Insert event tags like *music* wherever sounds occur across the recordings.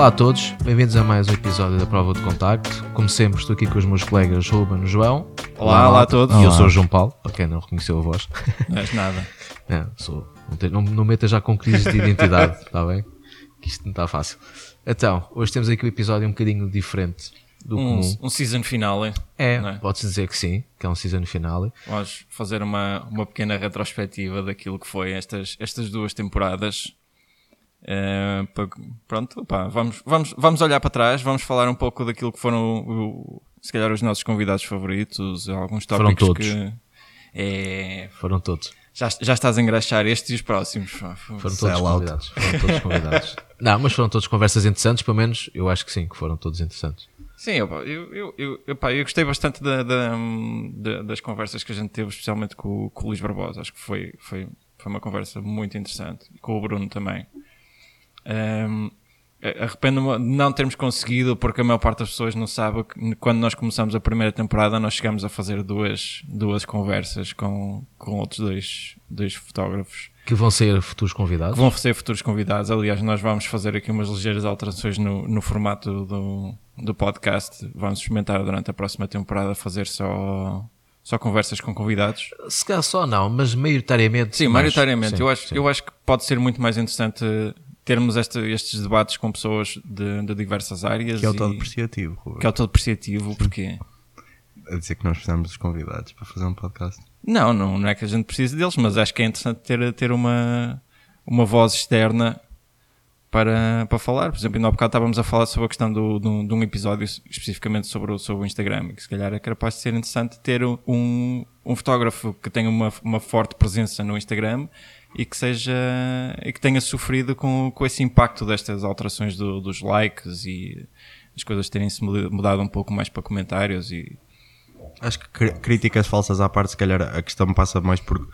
Olá a todos, bem-vindos a mais um episódio da Prova de Contacto. Como sempre, estou aqui com os meus colegas Ruben e João. Olá, olá a todos. E eu sou o João Paulo, para quem não reconheceu a voz. Não és nada. *laughs* É, sou, não, te, não, não meta já com crise de identidade, está *laughs* bem? Que isto não está fácil. Então, hoje temos aqui um episódio um bocadinho diferente do Um, comum. um season finale. É, não é? pode-se dizer que sim, que é um season finale. Vamos fazer uma, uma pequena retrospectiva daquilo que foi estas, estas duas temporadas. Pa- pronto, pá, vamos, vamos, vamos olhar para trás, vamos falar um pouco daquilo que foram, o- se calhar, os nossos convidados favoritos, alguns Foram tópicos todos. que. É, Foram todos. já, já estás a engraxar estes e os próximos. Foram todos convidados. Foram todos convidados. *laughs* não, mas foram todos conversas interessantes, pelo menos eu acho que sim, que foram todos interessantes. Sim, opa, eu, eu, eu, epá, eu gostei bastante da- da- da- das conversas que a gente teve, especialmente com, o- com o Luís Barbosa. Acho que foi, foi, foi uma conversa muito interessante. E com o Bruno também. A- Arrependo-me de não termos conseguido, porque a maior parte das pessoas não sabe que quando nós começamos a primeira temporada, nós chegamos a fazer duas, duas conversas com, com outros dois, dois fotógrafos Que vão ser futuros convidados. que vão ser futuros convidados. Aliás, nós vamos fazer aqui umas ligeiras alterações no, no formato do, do podcast. Vamos experimentar durante a próxima temporada fazer só, só conversas com convidados. Se calhar só não, mas maioritariamente. Sim, mais. maioritariamente. Sim, eu, acho, sim. eu acho que pode ser muito mais interessante termos este- estes debates com pessoas de, de diversas áreas. Que é o todo apreciativo, Ruben. que é o todo apreciativo, porque... A dizer que nós precisamos dos convidados para fazer um podcast. Não, não, não é que a gente precise deles, mas acho que é interessante ter, ter uma, uma voz externa para, para falar. Por exemplo, ainda há bocado estávamos a falar sobre a questão do, do- de um episódio especificamente sobre o, sobre o Instagram, e que se calhar é capaz de ser interessante ter um, um fotógrafo que tenha uma, uma forte presença no Instagram e que seja e que tenha sofrido com, com esse impacto destas alterações do- dos likes e as coisas terem-se mudado um pouco mais para comentários e Acho que críticas falsas à parte, se calhar a questão passa mais por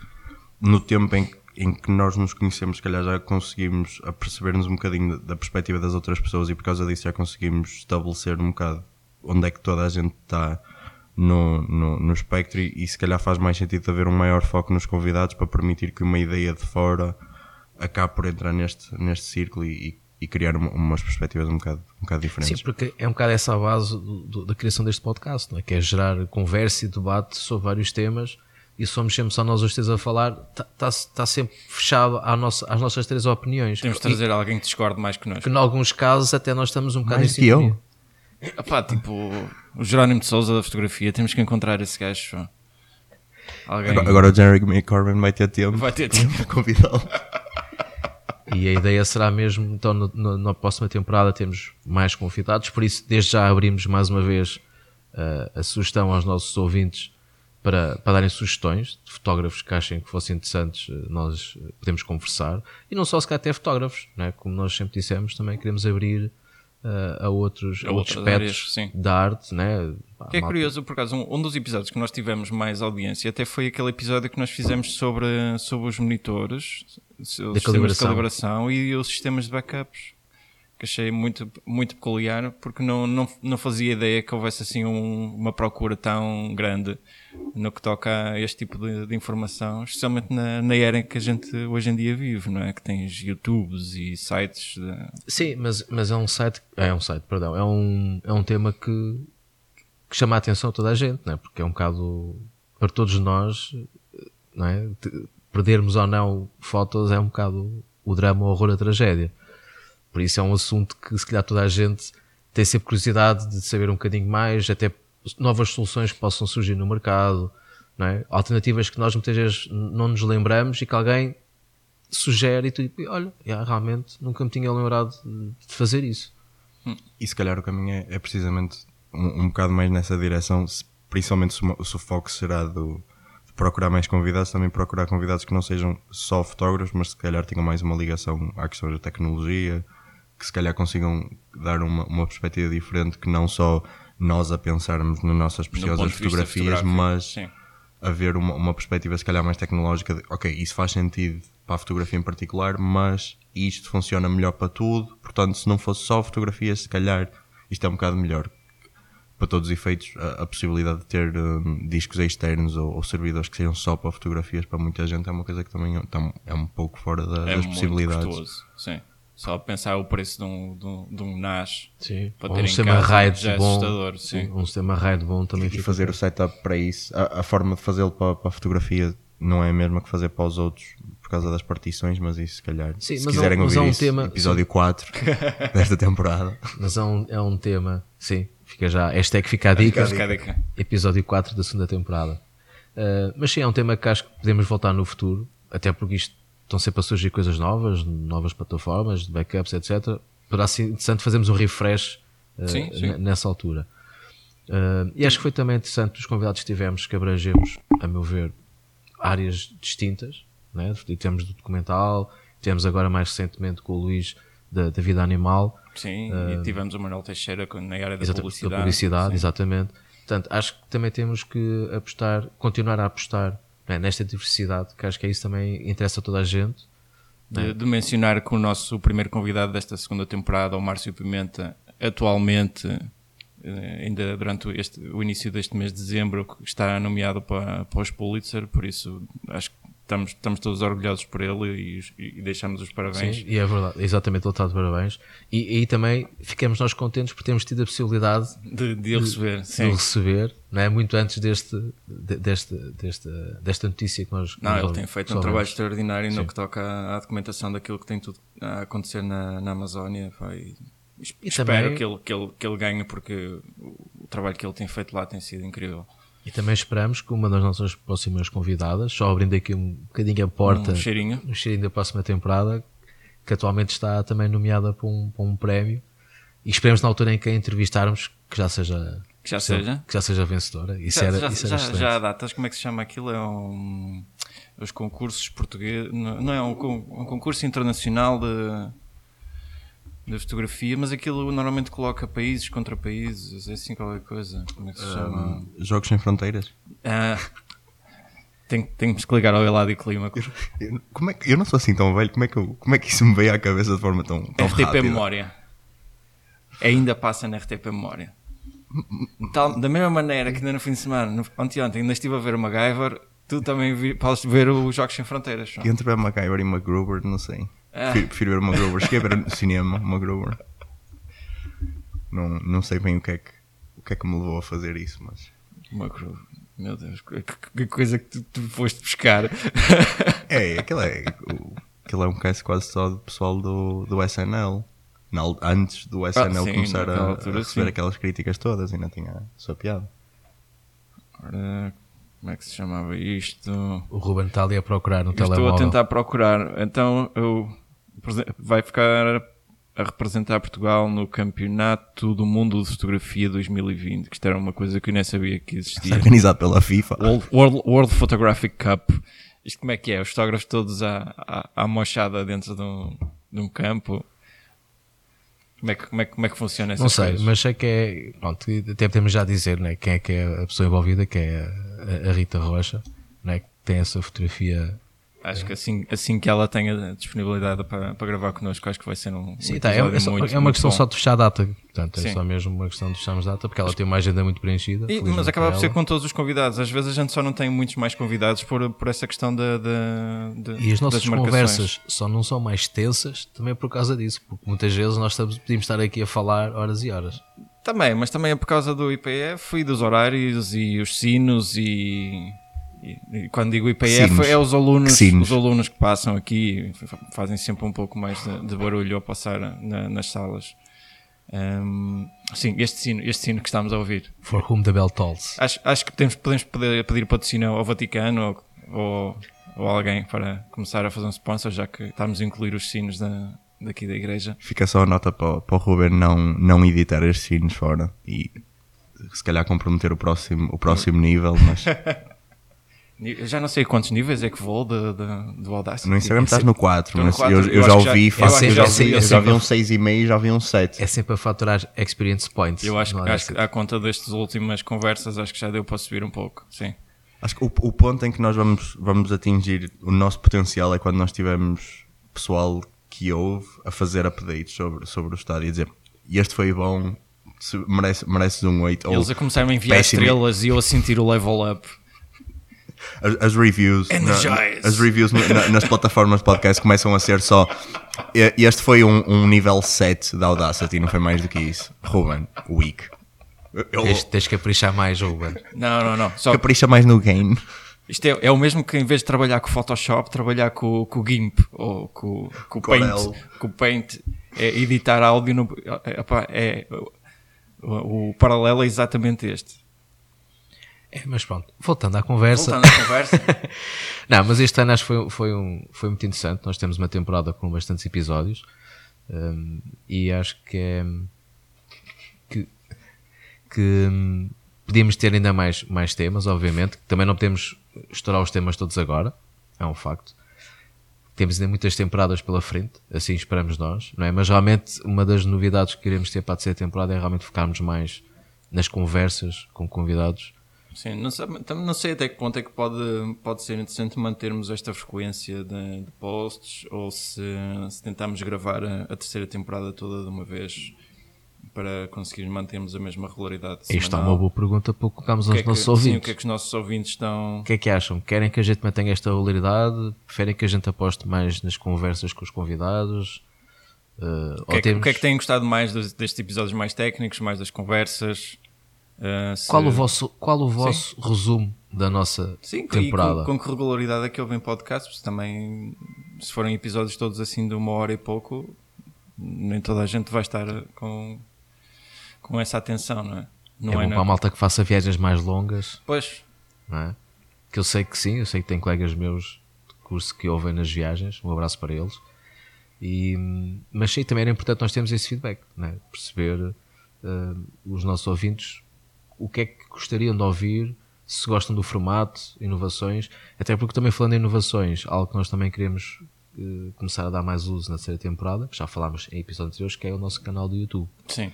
no tempo em, em que nós nos conhecemos, se calhar já conseguimos aperceber-nos um bocadinho da perspectiva das outras pessoas e por causa disso já conseguimos estabelecer um bocado onde é que toda a gente está no, no, no espectro e, e se calhar faz mais sentido haver um maior foco nos convidados para permitir que uma ideia de fora acabe por entrar neste, neste círculo e, e criar uma- umas perspectivas um bocado, um bocado diferentes. Sim, porque é um bocado essa a base do- do- da criação deste podcast, não é? que é gerar conversa e debate sobre vários temas. E se somos sempre só nós os três a falar, está tá sempre fechado à nossa- às nossas três opiniões. temos de E trazer alguém que discorde mais que nós. que, em alguns casos, até nós estamos um bocado Mais em que eu. Epá, tipo, o Jerónimo de Souza da fotografia, temos que encontrar esse gajo. Alguém Agora, agora o Jeremy Corbyn vai ter tempo vai ter tempo. *laughs* para convidá-lo. E a ideia será mesmo, então, no- no- na próxima temporada temos mais convidados, por isso, desde já abrimos mais uma vez eh, a sugestão aos nossos ouvintes para, para darem sugestões de fotógrafos que achem que fossem interessantes, eh, nós podemos conversar. E não só se calhar até fotógrafos, né? como nós sempre dissemos, também queremos abrir a outros, a outros áreas, aspectos sim. da arte. Né? Pá, Que é malta- curioso, por acaso, um, um dos episódios que nós tivemos mais audiência até foi aquele episódio que nós fizemos sobre, sobre os monitores, os sistemas de calibração. calibração e os sistemas de backups. Que achei muito, muito peculiar porque não, não, não fazia ideia que houvesse assim um- uma procura tão grande no que toca a este tipo de, de informação, especialmente na, na era em que a gente hoje em dia vive, não é? Que tens YouTubes e sites de, Sim, mas, mas é um site, é um site, perdão, é um, é um tema que, que chama a atenção a toda a gente, não é? porque é um bocado para todos nós, não é? Perdermos ou não fotos é um bocado o drama, o horror, a tragédia. Por isso é um assunto que se calhar toda a gente tem sempre curiosidade de saber um bocadinho mais, até novas soluções que possam surgir no mercado, é? alternativas que nós muitas vezes não nos lembramos e que alguém sugere e tu olha, realmente nunca me tinha lembrado de fazer isso. E se calhar o caminho é, é precisamente um, um bocado mais nessa direção, principalmente se, o mo- se o foco será do, de procurar mais convidados, também procurar convidados que não sejam só fotógrafos, mas se calhar tenham mais uma ligação à questão da tecnologia, que se calhar consigam dar uma, uma perspectiva diferente, que não só nós a pensarmos nas nossas no preciosas fotografias, mas Sim. haver uma, uma perspectiva se calhar mais tecnológica de, ok, isso faz sentido para a fotografia em particular, mas isto funciona melhor para tudo, portanto se não fosse só fotografia, se calhar isto é um bocado melhor. Para todos os efeitos, a, a possibilidade de ter hum, discos externos ou, ou servidores que sejam só para fotografias para muita gente é uma coisa que também é, tam- é um pouco fora da- É das possibilidades. custoso. Sim. Só pensar o preço de um, de um, de um NAS Sim. para Ou ter um em sistema RAID já é bom. assustador. Sim. Um sistema RAID bom também E fica. fazer o setup para isso, a, a forma de fazê-lo para, para a fotografia não é a mesma que fazer para os outros por causa das partições, mas isso se calhar, Sim, se mas quiserem há um- mas ouvir há um isso, tema- episódio 4 *laughs* desta temporada. Mas é um, é um tema. Sim, fica já. Hashtag fica a dica. Fica a dica. episódio 4 da segunda temporada. Uh, mas sim, é um tema que acho que podemos voltar no futuro, até porque isto estão sempre a surgir coisas novas, novas plataformas, de backups, etc. Poderá ser interessante fazermos um refresh uh, Sim, sim. nessa altura. Uh, e acho que foi também interessante os convidados que tivemos que abrangemos, a meu ver, áreas distintas. Né? E Temos do documental, temos agora mais recentemente com o Luís da, da vida animal. Sim, e tivemos o Manuel Teixeira na área da publicidade. Da publicidade, Sim. exatamente. Portanto, acho que também temos que apostar, continuar a apostar né, nesta diversidade, que acho que é isso também interessa a toda a gente. De, de mencionar que o nosso primeiro convidado desta segunda temporada, o Márcio Pimenta, atualmente, eh, ainda durante este, o início deste mês de dezembro, está nomeado para, para os Pulitzer, por isso acho que estamos, estamos todos orgulhosos por ele e, e deixamos os parabéns. Sim, e é verdade, exatamente, ele está de parabéns. E, e também ficamos nós contentes por termos tido a possibilidade De, de o receber, de o sim. receber, não é? muito antes deste, de- deste, deste, desta notícia que nós. Não, nós ele tem feito um trabalho extraordinário no Sim. que toca à, à documentação daquilo que tem tudo a acontecer na, na Amazónia. e es- espero também- que, ele, que, ele, que ele ganhe porque o trabalho que ele tem feito lá tem sido incrível. E também esperamos que uma das nossas próximas convidadas, só abrindo aqui um bocadinho a porta, Um cheirinho. um cheirinho da próxima temporada, que atualmente está também nomeada para um, para um prémio. E esperemos na altura em que a entrevistarmos que já seja, Que já seja. que já seja vencedora. Isso Já, era, já, isso era já, já há datas, como é que se chama aquilo? É um. Os concursos portugueses. Não, não é um, um concurso internacional de, de fotografia, mas aquilo normalmente coloca países contra países, é assim qualquer coisa. Como é que se chama? Jogos Sem Fronteiras. Ah, tem, temos que ligar ao Eladio Clima. Eu, como é que, eu não sou assim tão velho, como é que, eu- como é que isso me veio à cabeça de forma tão, tão RTP rápida? Memória. Ainda passa na RTP Memória. Tal- da mesma maneira que ainda no fim de semana, no, ontem, ontem, ainda estive a ver o MacGyver, tu também vi, podes ver os Jogos Sem Fronteiras. João. Entre a MacGyver e MacGruber, não sei. Prefiro, prefiro ver o MacGruber. Cheguei a ver no cinema MacGruber. Não, não sei bem o que, é que, o que é que me levou a fazer isso, mas... Macro. Meu Deus, que, coisa que tu, tu foste buscar. *laughs* É, aquele é, aquele é um cast quase só do pessoal do, do SNL. Na antes do SNL Ah, sim, começar a, naquela a altura, receber sim. aquelas críticas todas, ainda tinha a sua piada. Ora, como é que se chamava isto? O Ruben está ali a procurar no Eu Estou telemóvel. a tentar procurar. Então, eu, vai ficar a representar Portugal no Campeonato do Mundo de Fotografia 2020, que isto era uma coisa que eu nem sabia que Está existia. *laughs* organizado pela FIFA. World, World, World Photographic Cup. Isto como é que é? Os fotógrafos todos à, à, à mochada dentro de um, de um campo. Como é, que, como, é, que- como é que funciona essa Não sei, mas sei que é. Pronto, até podemos já dizer né, quem é que é a pessoa envolvida, que é a, a Rita Rocha, né, que tem essa fotografia. Acho que assim, assim que ela tenha disponibilidade para, para gravar connosco, acho que vai ser um. Sim, tá, é, é só- muito, é uma questão bom. só de fechar a data. Portanto, é Sim. só mesmo uma questão de fecharmos data, porque ela tem uma agenda muito preenchida. E- mas acaba por ser com todos os convidados. Às vezes a gente só não tem muitos mais convidados por, por essa questão da. E as nossas conversas só não são mais tensas também por causa disso, porque muitas vezes nós estamos- podemos estar aqui a falar horas e horas. Também, mas também é por causa do IPF e dos horários e os sinos e. e- quando digo IPF Sinos. é os alunos, Que sinos? os alunos que passam aqui e fa- fazem sempre um pouco mais de, de barulho ao passar na- nas salas. Ahm, sim, este sino, este sino que estamos a ouvir. For whom the bell tolls. Acho, acho que podemos, podemos pedir, pedir patrocínio ao Vaticano ou, ou, ou alguém para começar a fazer um sponsor, já que estamos a incluir os sinos da, daqui da igreja. Fica só a nota para, o- para o Ruben não, não editar estes sinos fora e se calhar comprometer o próximo, o próximo nível, mas *laughs* Eu já não sei quantos níveis é que vou de, de, do Audacity. no Instagram estás no 4, Estou no mas quatro. eu, Eu já que já- ouvi, eu faço- acho eu que já, já sei- vi- eu já vi um 6,5 e já vi um 7. É sempre a faturar experience points. Eu acho, no que- acho que à conta destas últimas conversas, acho que já deu para subir um pouco. Sim. Acho que o, o ponto em que nós vamos, vamos atingir o nosso potencial é quando nós tivermos pessoal que ouve a fazer updates sobre, sobre o estado e a dizer este foi bom, se- merece, mereces um 8. Eles a começarem a enviar péssimo. estrelas e eu a sentir o level up. As, as reviews, na- as reviews na- na- nas plataformas de podcast começam a ser só. e- Este foi um, um nível 7 da Audacity, não foi mais do que isso. Ruben, weak. Eu, Tens, tens que caprichar mais, Ruben. Não, não, não. Só capricha mais no gain. Isto é, é o mesmo que em vez de trabalhar com o Photoshop, trabalhar com, com o GIMP ou com, com o Paint. Com o Paint é editar áudio. No, é, é- o, o paralelo é exatamente este. É, mas pronto, voltando à conversa. Voltando à conversa. *laughs* Não, mas este ano acho que foi, foi, um, foi muito interessante. Nós temos uma temporada com bastantes episódios hum, e acho que é que, que hum, podíamos ter ainda mais, mais temas, obviamente. Também não podemos estourar os temas todos agora, é um facto. Temos ainda muitas temporadas pela frente, assim esperamos nós, não é? Mas realmente uma das novidades que queremos ter para a terceira temporada é realmente focarmos mais nas conversas com convidados. Sim, não sei, não sei até que ponto é que pode, pode ser interessante mantermos esta frequência de, de posts ou se, se tentarmos gravar a, a terceira temporada toda de uma vez para conseguir mantermos a mesma regularidade. Isto é semanal. uma boa pergunta para colocarmos aos é que- nossos sim, ouvintes. o que é que os nossos ouvintes estão. O que é que acham? Querem que a gente mantenha esta regularidade? Preferem que a gente aposte mais nas conversas com os convidados? Uh, O que, é que, temos... o que é que têm gostado mais dos- destes episódios mais técnicos, mais das conversas? Uh, se- Qual o vosso, qual o vosso resumo da nossa Sim, temporada? com, com que regularidade é que ouvem podcasts? Porque também, se forem episódios todos assim de uma hora e pouco, nem toda a gente vai estar com, com essa atenção, não é? Não é bom na- para a malta que faça viagens mais longas, Pois, não é? Que eu sei que sim, eu sei que tem colegas meus de curso que ouvem nas viagens, um abraço para eles. E, mas sim, também era importante nós termos esse feedback, não é? perceber uh, os nossos ouvintes o que é que gostariam de ouvir, se gostam do formato, inovações, até porque também falando em inovações, algo que nós também queremos uh, começar a dar mais uso na terceira temporada, que já falámos em episódios anteriores, que é o nosso canal do YouTube sim.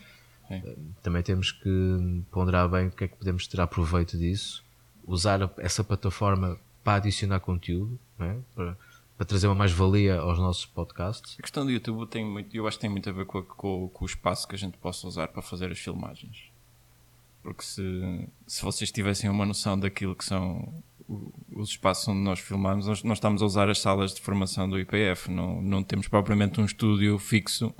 sim. também temos que ponderar bem o que é que podemos tirar proveito disso, usar essa plataforma para adicionar conteúdo, é? para, para trazer uma mais-valia aos nossos podcasts. A questão do YouTube tem muito, eu acho que tem muito a ver com, com- com o espaço que a gente possa usar para fazer as filmagens. Porque se, se vocês tivessem uma noção daquilo que são os espaços onde nós filmamos, nós, nós estamos a usar as salas de formação do IPF, não, não temos propriamente um estúdio fixo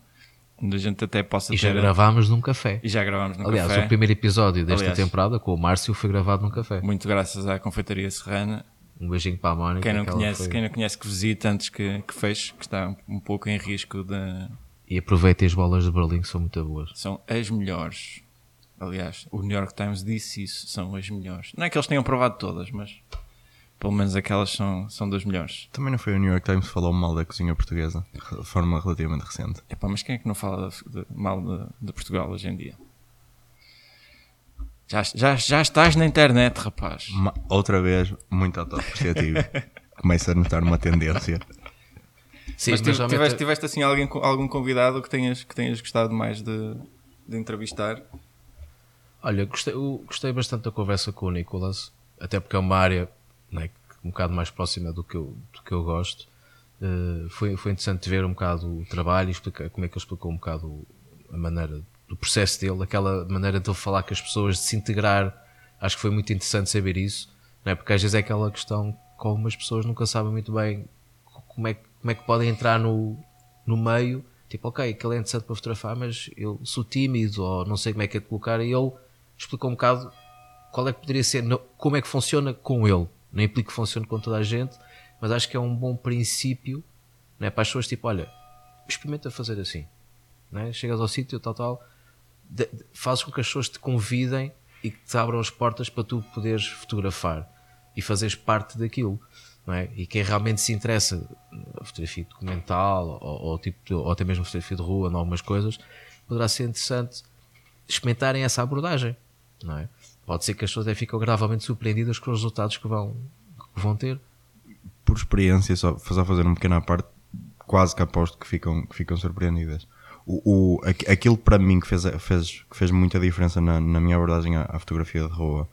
onde a gente até possa E já ter. gravámos num café. E já gravámos no Aliás, café. o primeiro episódio desta Aliás. temporada com o Márcio foi gravado num café. Muito graças à Confeitaria Serrana. Um beijinho para a Mónica. Quem não, conhece, foi- quem não conhece que visite antes que, que feche, que está um, um pouco em risco de. E aproveitem as bolas de Berlim que são muito boas. São as melhores. Aliás, o New York Times disse isso, são as melhores. Não é que eles tenham provado todas, mas pelo menos aquelas são, são das melhores. Também não foi o New York Times que falou mal da cozinha portuguesa, de forma relativamente recente. Epá, mas quem é que não fala de- de- mal de, de Portugal hoje em dia? Já, já, já estás na internet, rapaz. Ma- outra vez, muito autoapreciativo. *laughs* Começa a notar uma tendência. Sim, mas mas tiveste, tiveste assim alguém, algum convidado que tenhas, que tenhas gostado mais de, de entrevistar? Olha, gostei, gostei bastante da conversa com o Nicolas, até porque é uma área né, um bocado mais próxima do que eu, do que eu gosto. Eh, foi, foi interessante ver um bocado o trabalho e explicar, como é que ele explicou um bocado a maneira do processo dele, aquela maneira de ele falar com as pessoas, de se integrar. Acho que foi muito interessante saber isso, não é? porque às vezes é aquela questão que algumas pessoas nunca sabem muito bem como é, como é que podem entrar no, no meio. Tipo, ok, aquele é interessante para fotografar, mas eu sou tímido ou não sei como é que é de colocar. E ele explicou um bocado qual é que poderia ser, como é que funciona com ele. Não implica que funcione com toda a gente, mas acho que é um bom princípio não é? para as pessoas, tipo, olha, experimenta fazer assim. Não é? Chegas ao sítio, tal, tal, de- de- fazes com que as pessoas te convidem e que te abram as portas para tu poderes fotografar e fazeres parte daquilo. Não é? E quem realmente se interessa fotografia documental ou, ou, tipo, de- ou até mesmo fotografia de rua, em algumas coisas, poderá ser interessante experimentarem essa abordagem. Não é? Pode ser que as pessoas até fiquem agradavelmente surpreendidas com os resultados que vão, que vão ter. Por experiência, só só fazer uma pequena parte, quase que aposto que ficam, que ficam surpreendidas. O, o, aqu- aquilo para mim que fez, fez, que fez muita diferença na, na minha abordagem à, à fotografia de rua,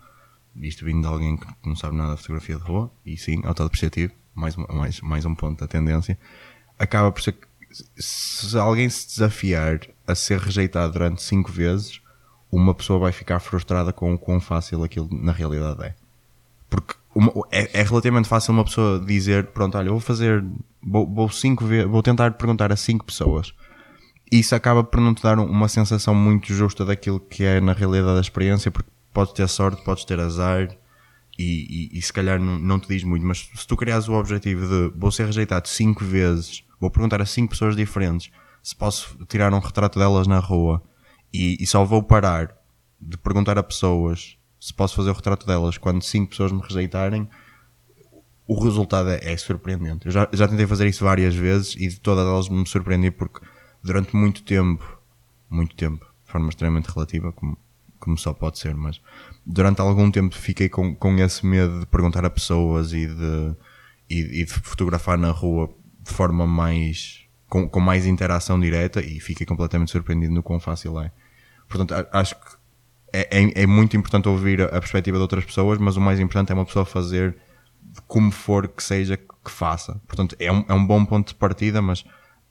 isto vindo de alguém que não sabe nada de fotografia de rua, e sim, autodepreciativo, mais, mais, mais um ponto da tendência, acaba por ser que se alguém se desafiar a ser rejeitado durante cinco vezes, uma pessoa vai ficar frustrada com o quão fácil aquilo na realidade é. Porque uma- é, é relativamente fácil uma pessoa dizer, pronto, olha, vou fazer, vou, vou, cinco vou tentar perguntar a cinco pessoas. Isso acaba por não te dar um- uma sensação muito justa daquilo que é na realidade a experiência, porque podes ter sorte, podes ter azar e, e- e se calhar não, não te diz muito, mas se tu criares o objetivo de vou ser rejeitado cinco vezes, vou perguntar a cinco pessoas diferentes se posso tirar um retrato delas na rua e, e só vou parar de perguntar a pessoas se posso fazer o retrato delas quando cinco pessoas me rejeitarem, o resultado é, é surpreendente. Eu já, já tentei fazer isso várias vezes e de todas elas me surpreendi porque durante muito tempo, muito tempo, de forma extremamente relativa, como, como só pode ser, mas durante algum tempo fiquei com, com esse medo de perguntar a pessoas e de, e, e de fotografar na rua de forma mais. Com, com mais interação direta e fiquei completamente surpreendido no quão fácil é. Portanto, acho que é, é, é muito importante ouvir a, perspectiva de outras pessoas, mas o mais importante é uma pessoa fazer como for que seja que faça. Portanto, é um, é um bom ponto de partida, mas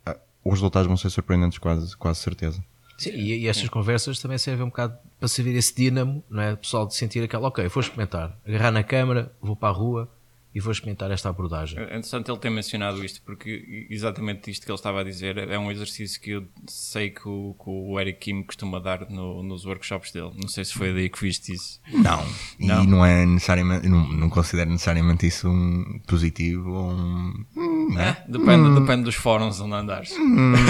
ah, os resultados vão ser surpreendentes, quase, quase certeza. Sim, e, e estas conversas também servem um bocado para servir esse dínamo, não é? O pessoal de sentir aquela, ok, vou experimentar, agarrar na câmara, vou para a rua e vou experimentar esta abordagem. É interessante ele ter mencionado isto, porque exatamente isto que ele estava a dizer é um exercício que eu sei que o, que o Eric Kim costuma dar no- nos workshops dele. Não sei se foi daí que viste isso. Não. E Não. não, é necessariamente, não, não considero necessariamente isso um positivo ou um. hum, né? Depende, depende dos fóruns onde andares. Depende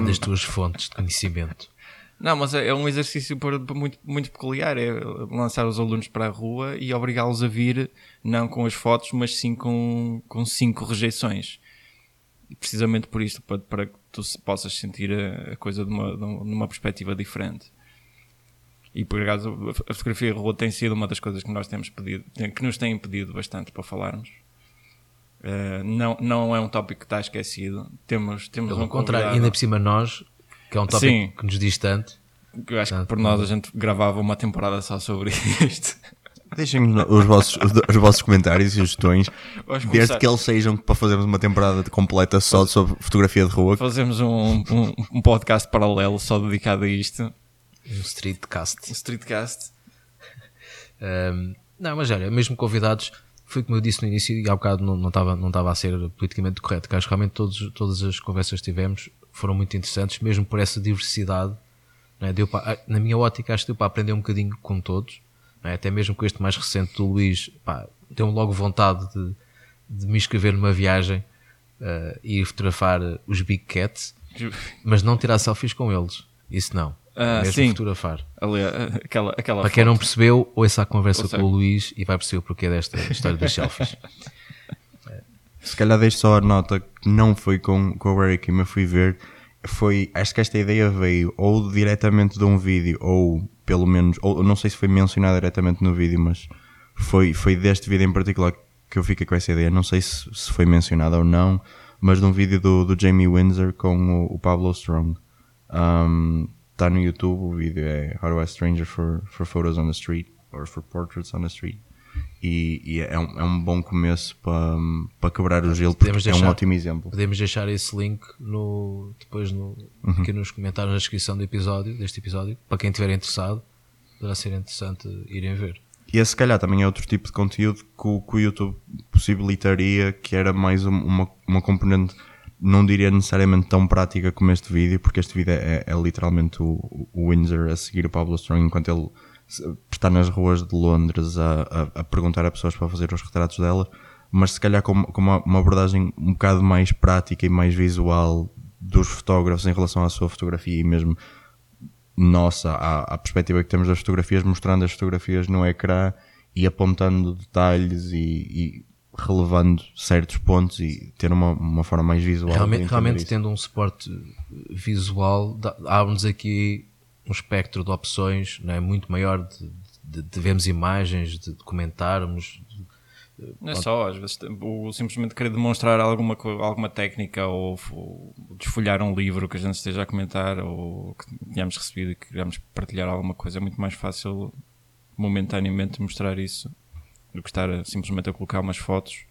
*laughs* das tuas fontes de conhecimento. Não, mas é é um exercício muito, muito peculiar. É lançar os alunos para a rua e obrigá-los a vir, não com as fotos, mas sim com, com cinco rejeições. E precisamente por isto, para, para que tu possas sentir a, a coisa de uma, de uma- numa perspectiva diferente. E por acaso, a fotografia de rua tem sido uma das coisas que nós temos pedido, que nos têm pedido bastante para falarmos. Eh, não, não é um tópico que está esquecido. Temos, temos Pelo um contrário, ainda por cima nós, que é um tópico Sim. que nos diz tanto, Eu acho que por nós a gente gravava uma temporada só sobre *laughs* isto. Deixem-nos os vossos, os, os vossos comentários e sugestões, desde que eles sejam para fazermos uma temporada completa só sobre fotografia de rua. Fazemos um, um, um podcast paralelo só dedicado a isto. um streetcast. Um streetcast. *laughs* Um, não, mas olha, mesmo convidados, foi como eu disse no início e há bocado não, não, estava, não estava a ser politicamente correto, que acho que realmente todos, todas as conversas que tivemos foram muito interessantes, mesmo por essa diversidade. Não é? Deu para- na minha ótica, acho que deu para aprender um bocadinho com todos, não é? até mesmo com este mais recente do Luís, pá, deu-me logo vontade de, de me inscrever numa viagem uh, e ir fotografar os Big Cats, *laughs* mas não tirar selfies com eles. Isso não. Ah, mesmo sim. fotografar. Ali, eh, aquela, aquela Para quem foto. não percebeu, ouça a conversa Ouça. com o Luís e vai perceber o porquê desta história dos selfies. *laughs* Se calhar deixo só a nota que não foi com, com o Eric, mas fui ver. Foi, acho que esta ideia veio ou diretamente de um vídeo, ou pelo menos, ou não sei se foi mencionado diretamente no vídeo, mas foi, foi deste vídeo em particular que eu fiquei com essa ideia. Não sei se, se foi mencionado ou não, mas de um vídeo do, do Jamie Windsor com o, o Pablo Strong. Está no YouTube, o vídeo é How to Ask Stranger for, for Photos on the Street, or for Portraits on the Street. E, e é, um, é um bom começo para, para quebrar o gelo, porque Podemos é um ótimo exemplo. Podemos deixar esse link no, depois no, aqui nos comentários na descrição do episódio, deste episódio, para quem estiver interessado, poderá ser interessante irem ver. E esse, se calhar, também é outro tipo de conteúdo que o, que o YouTube possibilitaria, que era mais um- uma, uma componente, não diria necessariamente tão prática como este vídeo, porque este vídeo é, é literalmente o, o Windsor a seguir o Pablo Strong enquanto ele está nas ruas de Londres a, a, a perguntar a pessoas para fazer os retratos dela, mas se calhar com, com uma, uma abordagem um bocado mais prática e mais visual dos fotógrafos em relação à sua fotografia e mesmo nossa à, à perspectiva que temos das fotografias, mostrando as fotografias no ecrã e apontando detalhes e, e relevando certos pontos e ter uma, uma forma mais visual. Realmente, realmente tendo um suporte visual, abre-nos aqui um espectro de opções não é? muito maior de, de, de vermos imagens, de comentarmos. Não é só, às vezes, o simplesmente querer demonstrar alguma, alguma técnica ou, ou desfolhar um livro que a gente esteja a comentar ou que tenhamos recebido e que queremos partilhar alguma coisa. É muito mais fácil momentaneamente mostrar isso do que estar a- simplesmente a colocar umas fotos.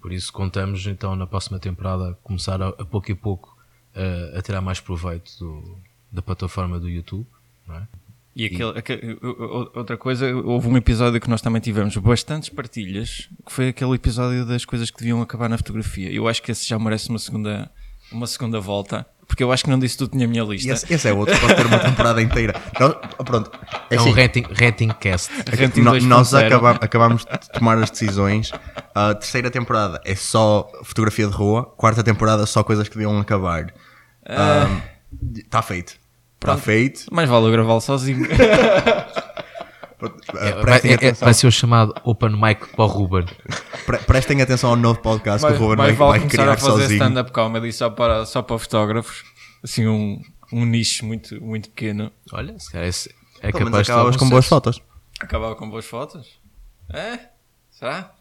Por isso contamos então na próxima temporada começar a, a pouco e pouco eh, a tirar mais proveito do- da plataforma do YouTube. não é? E aquele, aquele- o- o- outra coisa, houve um episódio que nós também tivemos bastantes partilhas, que foi aquele episódio das coisas que deviam acabar na fotografia. Eu acho que esse já merece uma segunda, uma segunda volta, porque eu acho que não disse tudo na minha lista. esse, esse é outro, pode ter uma temporada inteira. Nós, pronto, é É assim, um rating, rating cast. Rating no- 2.0. nós acaba- acabamos de tomar as decisões. A terceira temporada é só fotografia de rua, quarta temporada só coisas que deviam acabar. Está feito. Está feito. Mais vale eu gravá-lo sozinho. *laughs* Eh, Vai, prestem, é- é- atenção, vai ser o chamado Open Mic para o Ruben. pre- prestem atenção ao novo podcast mais que o Ruben vai, vale vai começar criar a fazer sozinho. stand-up comedy só para, só para fotógrafos. Assim, um, um nicho muito, muito pequeno. Olha, se calhar esse é Pelo menos capaz de acabas dar com boas fotos. Acabava com boas fotos? É? Será?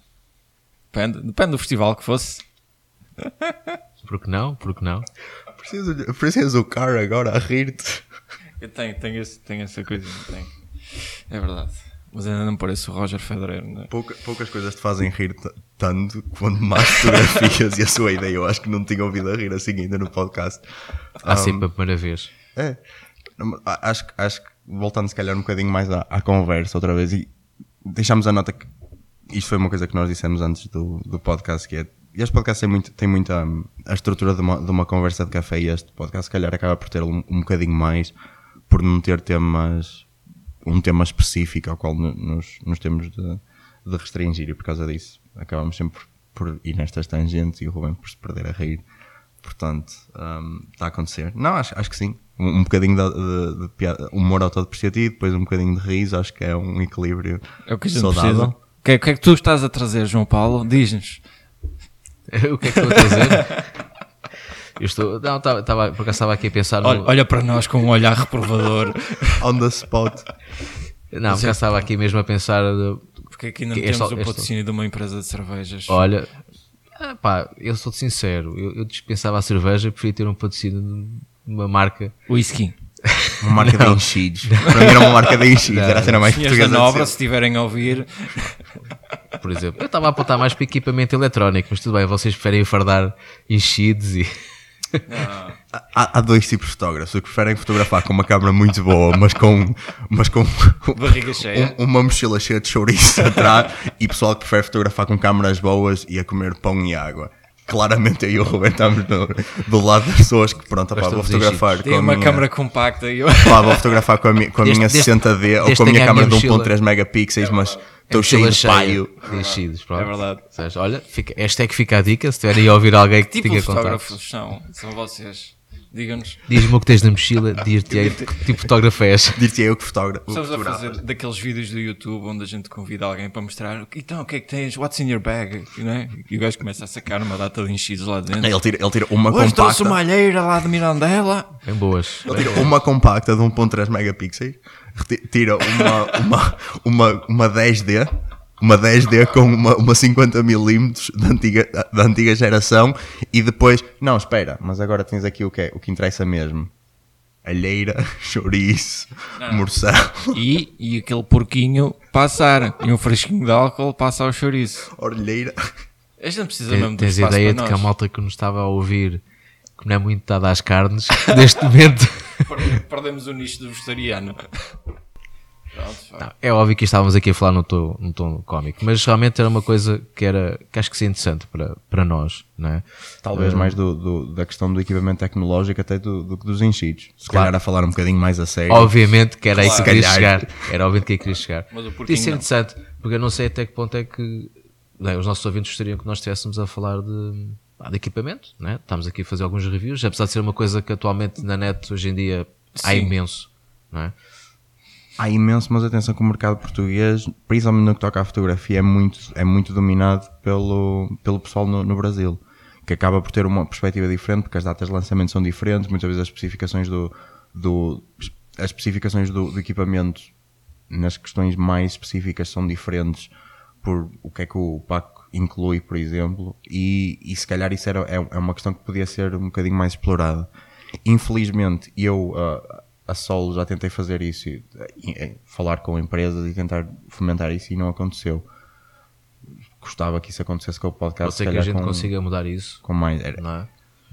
Depende, depende do festival que fosse. Porque não? Porque não? Preciso, preciso o cara agora a rir-te. Eu tenho, tenho, esse, tenho essa coisa. Tenho. É verdade. Mas ainda não pareço o Roger Federer. Né? Pouca- poucas coisas te fazem rir tanto quanto mais fotografias e a sua ideia. Eu acho que não tinha ouvido a rir assim ainda no podcast. Há sempre a primeira vez. É. Não, Acho, que- acho que, voltando se calhar um bocadinho mais à, à conversa outra vez, e deixámos a nota que isto foi uma coisa que nós dissemos antes do, do podcast, que é, este podcast tem, muito, tem muita hum, a estrutura de uma, de uma conversa de café e este podcast se calhar acaba por ter um, um bocadinho mais, por não ter temas, um tema específico ao qual no- nos, nos temos de, de restringir e por causa disso acabamos sempre por ir nestas tangentes e o Rubem por se perder a rir. Portanto, hum, está a acontecer. Não, acho, acho que sim. Um, um bocadinho de, de, de piada- humor autodepreciativo, depois um bocadinho de riso, acho que é um equilíbrio É o que a gente saudável. precisa. O que, é, o que é que tu estás a trazer, João Paulo? Diz-nos. *laughs* o que é que estou a dizer? Eu estou. Não, por acaso estava aqui a pensar. no- Olha, olha para nós com um olhar reprovador. *laughs* On the spot. Não, por acaso estava aqui mesmo a pensar. de- Porque aqui não Que temos este- o este- patrocínio de uma empresa de cervejas. Olha, ah, pá, eu sou sincero. Eu, eu dispensava a cerveja e preferia ter um patrocínio de uma marca. Whisky. Uma marca de enchidos. Para mim era uma marca de enchidos, era a cena mais Senhores da portuguesa. de Nobra, se estiverem a ouvir, Por exemplo, eu estava a apontar mais para equipamento eletrónico, mas tudo bem, vocês preferem fardar enchidos e. Há, há dois tipos de fotógrafos. Os que preferem fotografar com uma câmera muito boa, mas com, mas com *laughs* barriga cheia. um- uma mochila cheia de chouriço atrás, e pessoal que prefere fotografar com câmaras boas e a comer pão e água. Claramente eu e o Ruben estamos no- do lado das pessoas que, pronto, pá, vou fotografar com uma minha... câmara compacta e eu. Pá, vou fotografar com a minha, com a minha desde- 60D ou com a minha câmera de minha 1.3 megapixels, mas estou cheio de paio. de enchidos, pronto. É verdade. Seja, olha, fica, esta é que fica a dica. Se tiverem a ouvir alguém que Tipo tinha de contato, fotógrafos são, são vocês. Digam-nos. diz-me o que tens na mochila, dir-te-ei que tipo fotógrafo és. Dir-te eu que fotógrafo. Estamos a fazer daqueles vídeos do YouTube onde a gente convida alguém para mostrar então o que é que tens, what's in your bag, né? e o gajo começa a sacar uma data de enchidos lá dentro. Ele tira, ele tira uma Hoje trouxe compacta. uma alheira lá de Mirandela. Bem boas. Ele tira uma compacta de 1.3 megapixels, tira uma, uma, uma, uma 10D, uma 10D com uma, uma 50mm da antiga, da antiga geração e depois, não, espera, mas agora tens aqui o que é, o que interessa mesmo. Alheira, *laughs* chouriço, morcelo, E, e aquele porquinho passar. E um fresquinho de álcool passa ao chouriço. orelheira. A gente precisa mesmo Tens, de tens ideia para de que a nós. malta que nos estava a ouvir, que não é muito dada às carnes, *laughs* neste momento. Per- Perdemos o nicho do vegetariano. Não, é óbvio que estávamos aqui a falar num tom, num tom cómico, mas realmente era uma coisa que, era, que acho que seria interessante para, para nós, não é? Talvez mais do, do- da questão do equipamento tecnológico até do, do que dos enchidos. Se Claro. calhar a falar um bocadinho mais a sério. Obviamente que era aí que Claro. queria Se chegar. Era óbvio que aí queria chegar. Mas o porquinho Podia ser não. interessante, porque eu não sei até que ponto é que bem, os nossos ouvintes gostariam que nós estivéssemos a falar de, de equipamento, né? Estamos aqui a fazer alguns reviews, apesar de ser uma coisa que atualmente na net hoje em dia há Sim. imenso, não é? Há imenso, mas atenção que o mercado português, principalmente no que toca à fotografia, é muito, é muito dominado pelo, pelo pessoal no, no Brasil, que acaba por ter uma perspectiva diferente, porque as datas de lançamento são diferentes, muitas vezes as especificações do, do, as especificações do, do equipamento nas questões mais específicas são diferentes por o que é que o Paco inclui, por exemplo, e, e se calhar isso era, é, é uma questão que podia ser um bocadinho mais explorada. Infelizmente, eu ah, a solo já tentei fazer isso, e, e, falar com empresas e tentar fomentar isso e não aconteceu. Gostava que isso acontecesse com o podcast. Pode ser se que a gente com, consiga mudar isso, com mais. não é?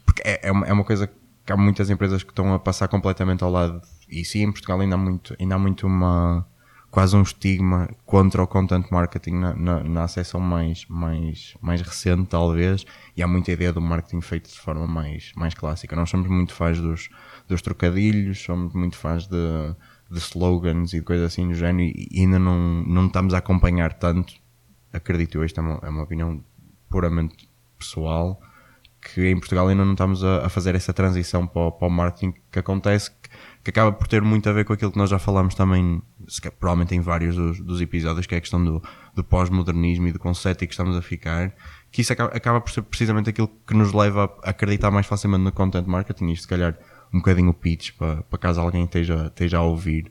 porque é, é, uma, é uma coisa que há muitas empresas que estão a passar completamente ao lado. E sim, em Portugal ainda há muito, ainda há muito uma quase um estigma contra o content marketing na, na, na acessão mais, mais, mais recente, talvez, e há muita ideia do marketing feito de forma mais, mais clássica. Nós somos muito fãs dos, dos trocadilhos, somos muito fãs de, de slogans e de coisas assim do género, e ainda não, não estamos a acompanhar tanto, acredito eu, isto é uma, é uma opinião puramente pessoal, que em Portugal ainda não estamos a, a fazer essa transição para o, para o marketing que acontece, que, que, acaba por ter muito a ver com aquilo que nós já falámos também, provavelmente em vários dos, dos episódios, que é a questão do, do pós-modernismo e do conceito e que estamos a ficar, que isso acaba, acaba, por ser precisamente aquilo que nos leva a acreditar mais facilmente no content marketing, isto se calhar um bocadinho o pitch para, para caso alguém esteja, esteja a ouvir.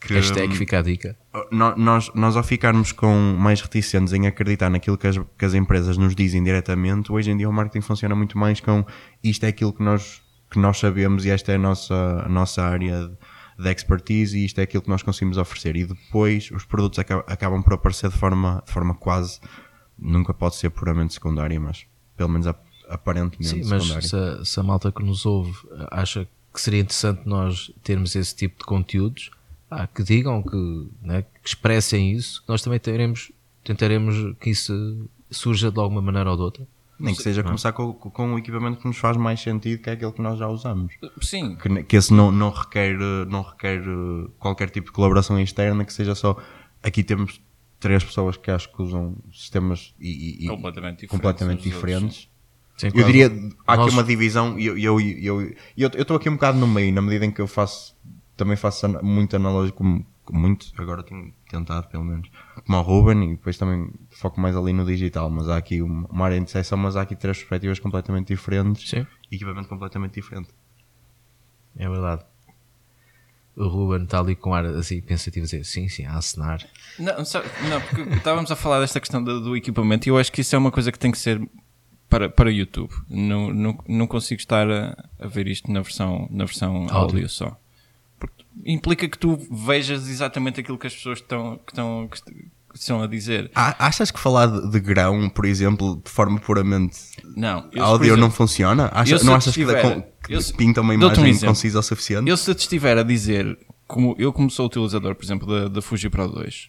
Que, Hashtag fica a dica. Nós, nós ao ficarmos com mais reticentes em acreditar naquilo que as, que as empresas nos dizem diretamente, hoje em dia o marketing funciona muito mais com isto é aquilo que nós, que nós sabemos e esta é a nossa, a nossa área de, de expertise e isto é aquilo que nós conseguimos oferecer. E depois os produtos acabam, acabam por aparecer de forma, de forma quase, nunca pode ser puramente secundária, mas pelo menos aparentemente Sim, mas se a, se a malta que nos ouve acha que seria interessante nós termos esse tipo de conteúdos, ah, que digam, que, né, que expressem isso, nós também teremos, tentaremos que isso surja de alguma maneira ou de outra. Nem que seja começar com, com um equipamento que nos faz mais sentido que é aquele que nós já usamos. Sim. Que, que esse não, não, requer, não requer eh, qualquer tipo de colaboração externa, que seja só. Aqui temos três pessoas que acho que usam sistemas e, e completamente diferentes. Completamente diferentes. Sim, eu diria, há nós... aqui uma divisão e eu estou eu, eu, eu, eu, aqui um bocado no meio, na medida em que eu faço também faço muito analógico, muito, agora tenho tentado pelo menos, como o Ruben e depois também foco mais ali no digital, mas há aqui uma área de interseção, mas há aqui três perspectivas completamente diferentes Sim. e equipamento completamente diferente. É verdade. O Ruben está ali com ar assim pensativo a dizer sim, sim, a acenar. Não, só, não porque estávamos a falar desta questão do, do, equipamento e eu acho que isso é uma coisa que tem que ser para, para YouTube. Não, não, não consigo estar a, a ver isto na versão, na versão áudio, só implica que tu vejas exatamente aquilo que as pessoas estão, que estão, que estão a dizer. Achas que falar de, de, grão, por exemplo, de forma puramente não, eu, áudio exemplo, não funciona? Acha, não achas estiver, que, que eu, pinta uma imagem um concisa o suficiente? Eu se te estiver a dizer, como eu como sou utilizador, por exemplo, da, da Fuji Pro 2,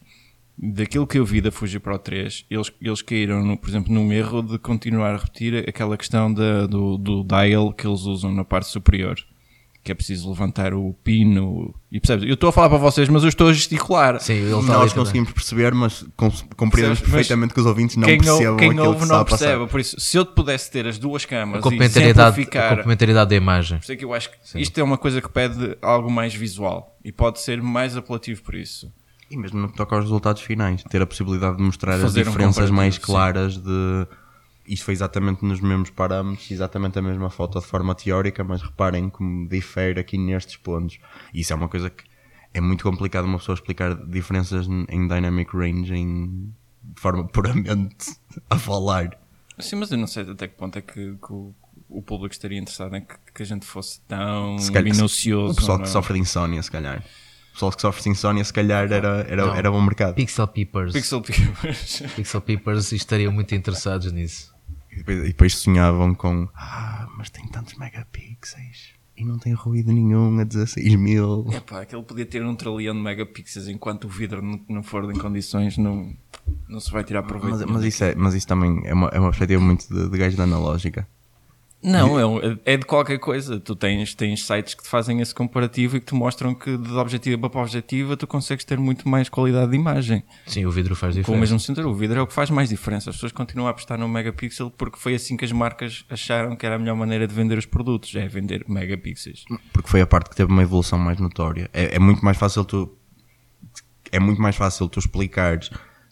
daquilo que eu vi da Fuji Pro 3, eles, eles caíram, no, por exemplo, num erro de continuar a repetir aquela questão da, do, do dial que eles usam na parte superior que é preciso levantar o pino. E percebes? Eu estou a falar para vocês, mas eu estou a gesticular. Sim, ele Nós conseguimos perceber, mas compreendemos perfeitamente que os ouvintes não quem percebam quem aquilo ouve que não percebe. Por isso, se eu pudesse ter as duas câmaras a complementaridade, e. A complementaridade da imagem. Por isso é que eu acho que Sim. isto é uma coisa que pede algo mais visual. E pode ser mais apelativo por isso. E mesmo no que toca aos resultados finais. Ter a possibilidade de mostrar Fazer as diferenças um mais claras sim. de isto foi exatamente nos mesmos parâmetros, exatamente a mesma foto de forma teórica, mas reparem como difere aqui nestes pontos. E isso é uma coisa que é muito complicado uma pessoa explicar diferenças em dynamic range em, de forma puramente *laughs* a falar. Sim, mas eu não sei até que ponto é que, que o, o, público estaria interessado em que, que a gente fosse tão calhar, minucioso. O pessoal que sofre de insónia, se calhar. O pessoal que sofre de insónia, se calhar era, era, era bom mercado. Pixel Peepers. Pixel Peepers. *laughs* Pixel Peepers estariam muito interessados nisso. E depois, e depois sonhavam com Ah, mas tem tantos megapixels e não tem ruído nenhum a 16 mil. É pá, aquele podia ter um trilhão de megapixels enquanto o vidro não, não for em condições, não, não se vai tirar proveito. Mas, mas, isso, é, mas isso também é uma, é uma perspectiva muito de, de gajo da analógica. Não, é, é, de qualquer coisa. Tu tens, tens sites que te fazem esse comparativo e que te mostram que de objetiva para objetiva tu consegues ter muito mais qualidade de imagem. Sim, o vidro faz diferença. Com o mesmo sensor, o vidro é o que faz mais diferença. As pessoas continuam a apostar no megapixel porque foi assim que as marcas acharam que era a melhor maneira de vender os produtos, é vender megapixels. Porque foi a parte que teve uma evolução mais notória. É, é muito mais fácil tu é muito mais fácil tu explicares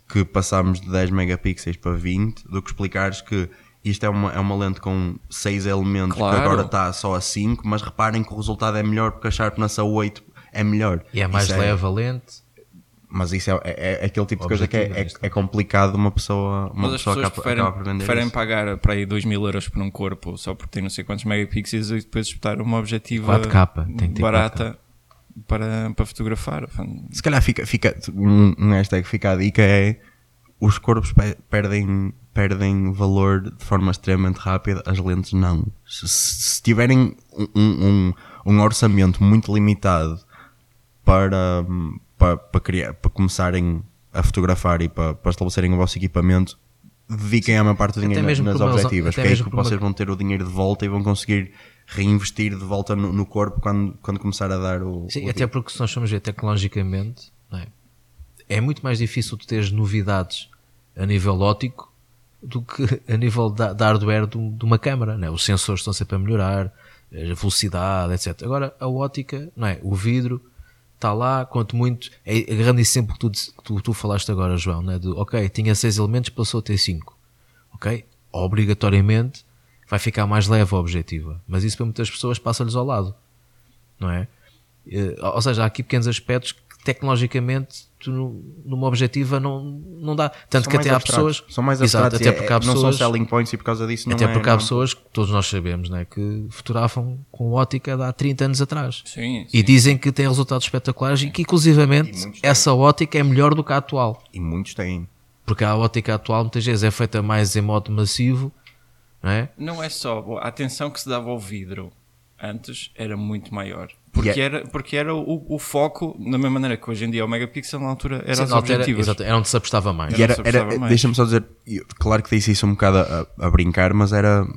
que passámos de 10 megapixels para 20 do que explicares que isto é uma, é uma lente com 6 elementos claro. que agora está só a 5, mas reparem que o resultado é melhor porque a Sharpness a 8 é melhor. E é mais isso é- leve é, a lente. Mas isso é, é, é aquele tipo de coisa que é, é, é, complicado uma pessoa, uma mas pessoa as pessoas preferem, preferem pagar para aí 2 mil euros por um corpo só porque tem não sei quantos megapixels e depois espetar uma objetiva 4K. Tem que ter barata 4K. para, para fotografar. Se calhar fica, fica um, um hashtag fica a dica é os corpos pe- perdem, perdem valor de forma extremamente rápida, as lentes não. Se, se tiverem um, um, um orçamento muito limitado para, para, para, criar, para começarem a fotografar e para, para estabelecerem o vosso equipamento, dediquem a maior parte do Até dinheiro mesmo nas objetivas, até que é que uma- vocês vão ter o dinheiro de volta e vão conseguir reinvestir de volta no, no corpo quando, quando começar a dar o. Sim, o até porque se nós formos ver tecnologicamente, é? é muito mais difícil tu teres novidades a nível óptico do que *laughs* a nível da, da hardware do- de uma câmara. Não é? Os sensores estão sempre a melhorar, a velocidade, etc. Agora, a ótica, não é? o vidro está lá, quanto muito, é, agarrando esse exemplo que tu, que tu, tu falaste agora, João, né? de, ok, tinha seis elementos, passou a ter cinco. Ok? Obrigatoriamente vai ficar mais leve a objetiva. Mas isso para muitas pessoas passa-lhes ao lado não é? Eh, Ou seja, há aqui pequenos aspectos tecnologicamente tu nu- numa objetiva não, não dá. Tanto São que até há abstratos. pessoas. São mais Exato, até e porque é- há não pessoas. são selling points e por causa disso não Até é- porque há não- pessoas que todos nós sabemos né, que fotografam com ótica de há 30 anos atrás. Sim, E dizem que têm resultados espetaculares e que, inclusivamente, E muitos têm. essa ótica é melhor do que a atual. E muitos têm. Porque a ótica atual muitas vezes é feita mais em modo massivo, não é? Não é só a atenção que se dava ao vidro antes era muito maior. Porque, é- era, porque era o, o foco, da mesma maneira que hoje em dia é o megapixel, na altura era Sim, as era, objetivas. exato, era onde se apostava mais. Era era, era, mais. deixa-me só dizer, claro que disse isso um bocado a, a brincar, mas era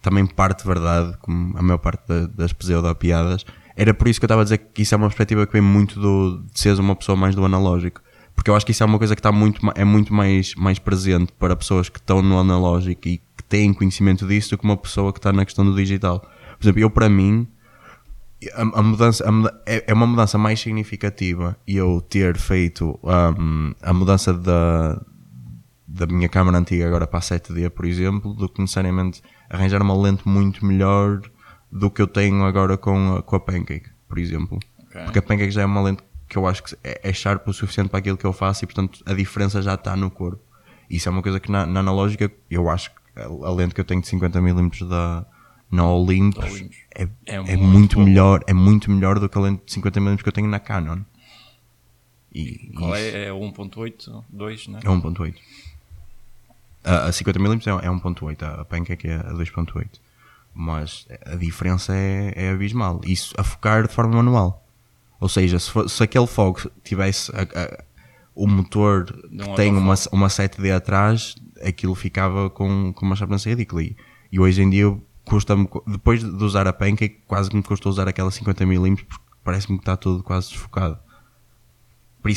também parte verdade, como a maior parte da- das pseudo-piadas. Era por isso que eu estava a dizer que isso é uma perspectiva que vem muito do, de seres uma pessoa mais do analógico. Porque eu acho que isso é uma coisa que está muito, é muito mais, mais presente para pessoas que estão no analógico e que têm conhecimento disso do que uma pessoa que está na questão do digital. Por exemplo, eu para mim, a, a mudança a é, é uma mudança mais significativa e eu ter feito hum, a mudança da, da minha câmera antiga agora para a 7D, por exemplo, do que necessariamente arranjar uma lente muito melhor do que eu tenho agora com a, com a Pancake, por exemplo. Ok. Porque a Pancake já é uma lente que eu acho que é, é sharp o suficiente para aquilo que eu faço e, portanto, a diferença já está no corpo. Isso é uma coisa que na, na analógica, eu acho que a, a lente que eu tenho de 50mm da na Olympus Olympus. é, É é muito muito, melhor, é muito melhor do que a lente de 50mm que eu tenho na Canon. E, Qual isso- é? É o 1.8, 2, né? é 1.8. A, a 50mm é, é 1.8, a Pancake é a 2.8. Mas a diferença é, é abismal. Isso a focar de forma manual. Ou seja, se, for- se aquele fogo tivesse a- a- o motor um que tem uma, uma 7D atrás, aquilo ficava com, com uma chapinha ridícula. E, e hoje em dia custa-me, depois de usar a Pancake, quase que me custa usar aquela 50mm porque parece-me que está tudo quase desfocado. Pri-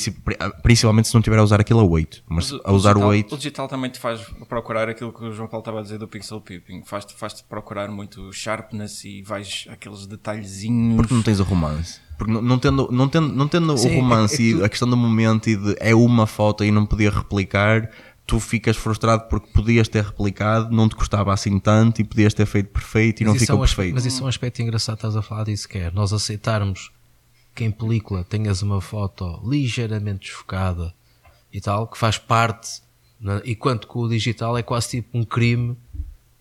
Principalmente se não tiver a usar aquilo a 8. Mas, Mas a usar digital, o 8. O digital também te faz procurar aquilo que o João Paulo estava a dizer do pixel peeping. Faz-te faz procurar muito sharpness e vais aqueles detalhezinhos. Porque não tens o romance. Porque não, não tendo, não tendo, não tendo Sim, o romance é- é e tu- a questão do momento e de é uma foto e não podia replicar, tu ficas frustrado porque podias ter replicado, não te custava assim tanto e podias ter feito perfeito e não Mas isso ficou é um perfeito. Mas isso é um aspecto engraçado, estás a falar disso, que é nós aceitarmos que em película tenhas uma foto ligeiramente desfocada e tal, que faz parte, né? enquanto que o digital é quase tipo um crime,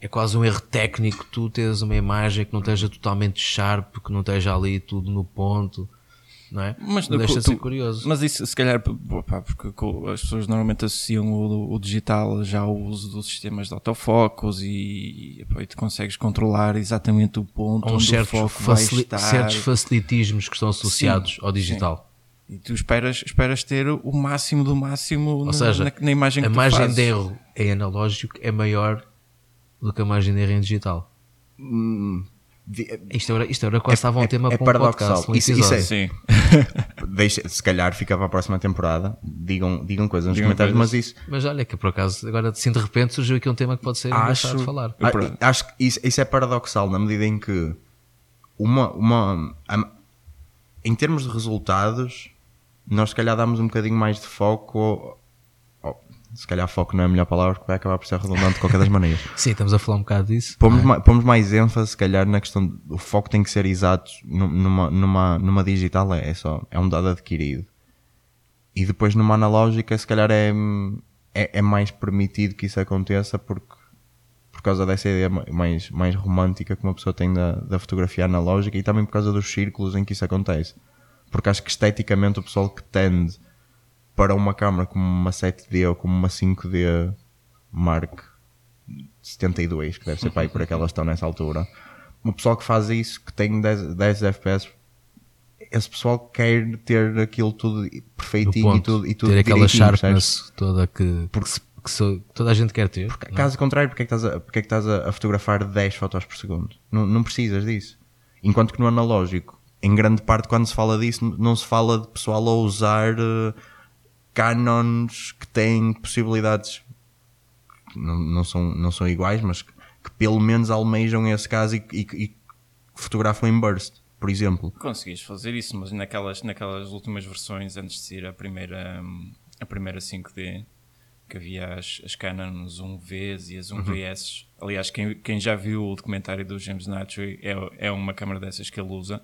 é quase um erro técnico, tu tens uma imagem que não esteja totalmente sharp, que não esteja ali tudo no ponto, não é? Mas deixa de tu- ser curioso. Mas isso, se calhar, pá, porque as pessoas normalmente associam o, o digital já ao uso dos sistemas de autofocos e, e, e tu consegues controlar exatamente o ponto uns onde o foco vai estar. certos facilitismos que estão associados Sim, ao digital. E tu esperas, esperas ter o máximo do máximo Ou na, seja, na, na imagem que a margem fazes. de erro em analógico é maior do que a margem de erro em digital. Hum, vi- Isto agora, isto agora quase estava um tema é para um paradoxal. podcast, um Isso- isso é-. Sim. *laughs* deixa, se calhar fica para a próxima temporada. Digam, digam coisas nos Digam comentários, coisas. mas isso Mas olha que por acaso, agora assim de repente surgiu aqui um tema que pode ser engraçado de falar. Eu Ah, acho que isso, isso é paradoxal na medida em que uma, uma a- em termos de resultados nós se calhar damos um bocadinho mais de foco se calhar foco não é a melhor palavra porque vai acabar por ser redundante de qualquer das maneiras *laughs* Sim, estamos a falar um bocado disso. pomos, é? ma- pomos mais ênfase se calhar na questão de- o foco tem que ser exato nu- numa, numa, numa digital é, é só é um dado adquirido e depois numa analógica se calhar é, é, é mais permitido que isso aconteça porque por causa dessa ideia ma- mais, mais romântica que uma pessoa tem da, da fotografia analógica e também por causa dos círculos em que isso acontece. Porque acho que esteticamente o pessoal que tende para uma câmera como uma 7D ou como uma 5D Mark 72, que deve ser para aí por aquelas estão nessa altura, o pessoal que faz isso, que tem 10, 10 FPS, esse pessoal quer ter aquilo tudo perfeitinho e tudo, e tudo ter aquela sharpness toda que, que, se- que so- toda a gente quer ter. não é? Caso contrário, porque é que estás, a, porque é que estás a, fotografar 10 fotos por segundo? Não, não precisas disso. Enquanto que no analógico, em grande parte, quando se fala disso, não se fala de pessoal a usar eh, canons que têm possibilidades que não, não, são, não são iguais, mas que, que pelo menos almejam esse caso e, e- e fotografam em burst, por exemplo. Conseguis fazer isso, mas naquelas, naquelas últimas versões, antes de sair a primeira, a primeira 5D, que havia as, as Canons 1Vs e as 1VS. Aliás, quem, quem já viu o documentário do James Natry é, é uma câmera dessas que ele usa.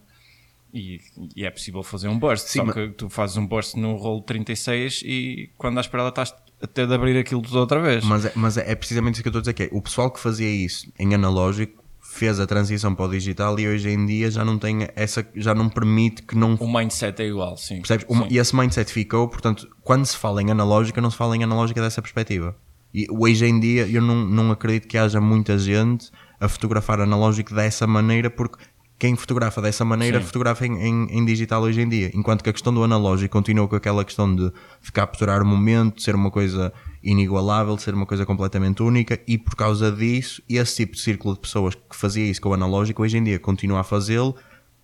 E, e é possível fazer um burst, Sim, só mas- que tu fazes um burst no rolo 36 e quando à espera estás a ter de abrir aquilo tudo outra vez. Mas, é, mas é, é precisamente isso que eu estou a dizer, que é, o pessoal que fazia isso em analógico fez a transição para o digital e hoje em dia já não tem essa, já não permite que não O mindset é igual, sim. Percebes? Sim. e esse mindset ficou, portanto, quando se fala em analógica, não se fala em analógica dessa perspectiva. E hoje em dia eu não, não acredito que haja muita gente a fotografar analógico dessa maneira, porque quem fotografa dessa maneira Sim. fotografa em, em- em digital hoje em dia. Enquanto que a questão do analógico continua com aquela questão de, capturar o momento, de ser uma coisa inigualável, de ser uma coisa completamente única, e por causa disso, esse tipo de círculo de pessoas que fazia isso com o analógico, hoje em dia continua a fazê-lo,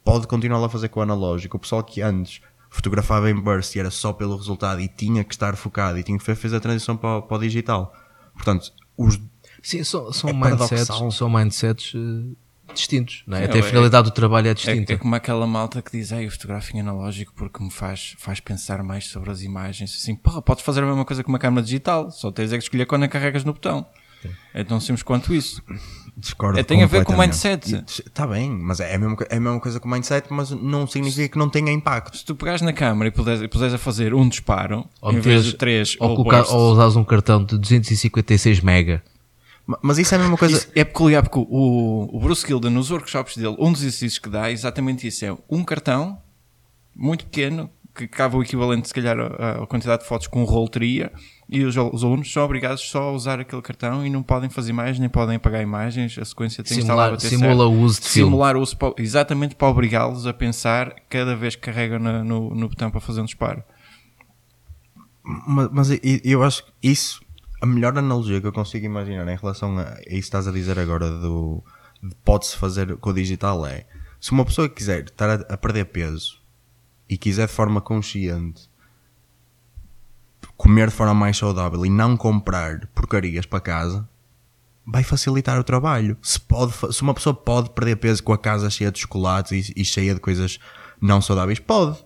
pode continuar a fazer com o analógico. O pessoal que antes fotografava em burst e era só pelo resultado e tinha que estar focado e tinha que fazer, fez a transição para, o- para o digital. Portanto, os, Sim, são, são É mindsets, são mindsets eh, distintos. Não é? Até a é- finalidade do trabalho é É, distinta. é como aquela malta que diz, "Ei, eu fotografo em analógico porque me faz, faz pensar mais sobre as imagens. Assim, porra, podes fazer a mesma coisa com uma câmera digital, só tens é que escolher quando a carregas no botão. É tão simples quanto isso. discordo É, tem a ver com o mindset. Está bem, mas é a, mesma, é a mesma coisa com o mindset, mas não significa que não tenha impacto. Se tu pegares na câmera e puderes, e puderes a fazer um disparo, Ou, em vez de três ou, ou, colocar, ou usares um cartão de 256 mega. Ma- Mas isso é a mesma coisa. Isso é peculiar porque o, o Bruce Gilden, nos workshops dele, um dos exercícios que dá é exatamente isso: é um cartão muito pequeno, que cabe o equivalente, se calhar, à quantidade de fotos que um rolo teria, e os, os alunos são obrigados só a usar aquele cartão e não podem fazer mais, nem podem apagar imagens, a sequência tem que estar lá a Simular, simula certo. o uso de filme. Simular o uso, exatamente para obrigá-los a pensar cada vez que carregam na- no, no botão para fazer um disparo. Mas, mas eu acho que isso, a melhor analogia que eu consigo imaginar em relação a, isso que estás a dizer agora do de pode-se fazer com o digital é se uma pessoa quiser estar a, a perder peso e quiser de forma consciente comer de forma mais saudável e não comprar porcarias para casa, vai facilitar o trabalho. Se, pode, se uma pessoa pode perder peso com a casa cheia de chocolates e, e cheia de coisas não saudáveis, pode.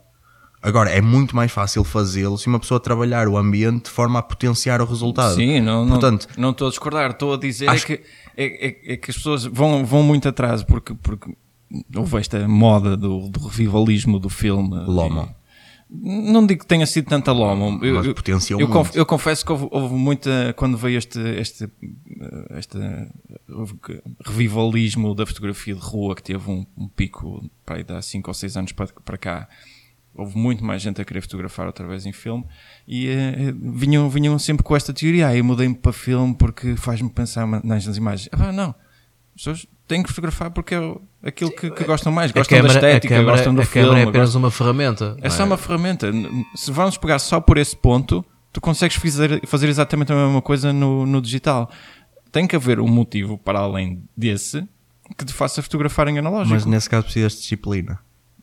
Agora, é muito mais fácil fazê-lo se uma pessoa trabalhar o ambiente de forma a potenciar o resultado. Sim, não, não, Portanto, não estou a discordar, estou a dizer acho é, que, é, é- é que as pessoas vão, vão muito atrás porque, porque houve esta moda do, do revivalismo do filme. Loma. Não digo que tenha sido tanta loma. Eu, Mas eu- potenciou eu, muito. conf- eu confesso que houve, houve muita. Quando veio este, este, este revivalismo da fotografia de rua que teve um, um pico para aí de há 5 ou 6 anos para, para cá. Houve muito mais gente a querer fotografar outra vez em filme e eh, vinham, vinham sempre com esta teoria. Ah, eu mudei-me para filme porque faz-me pensar nas nas imagens. Ah, não. As pessoas têm que fotografar porque é aquilo que, que gostam mais. A Gostam câmara, da estética, a câmara, gostam do a filme. câmara é apenas uma ferramenta. é não só uma ferramenta. Se vamos pegar só por esse ponto, tu consegues fazer, fazer exatamente a mesma coisa no, no digital. Tem que haver um motivo para além desse que te faça fotografar em analógico. mas nesse caso precisas de disciplina.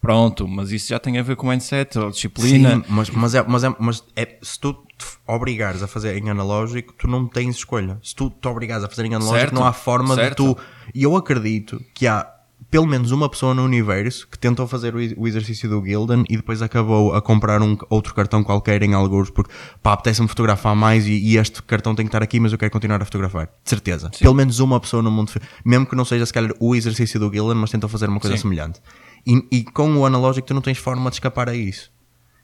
Pronto, mas isso já tem a ver com mindset ou disciplina. Sim, mas, mas, é, mas, é, mas é, se tu te obrigares a fazer em analógico, tu não tens escolha. Se tu te obrigares a fazer em analógico, Certo, não há forma certo. de tu. E eu acredito que há pelo menos uma pessoa no universo que tentou fazer o, exercício do Gildan e depois acabou a comprar um outro cartão qualquer em alguns porque pá, apetece-me fotografar mais e, e este cartão tem que estar aqui, mas eu quero continuar a fotografar. De certeza. Pelo menos uma pessoa no mundo, mesmo que não seja se calhar o exercício do Gildan, mas tentou fazer uma coisa Sim. semelhante. E, e com o analógico tu não tens forma de escapar a isso.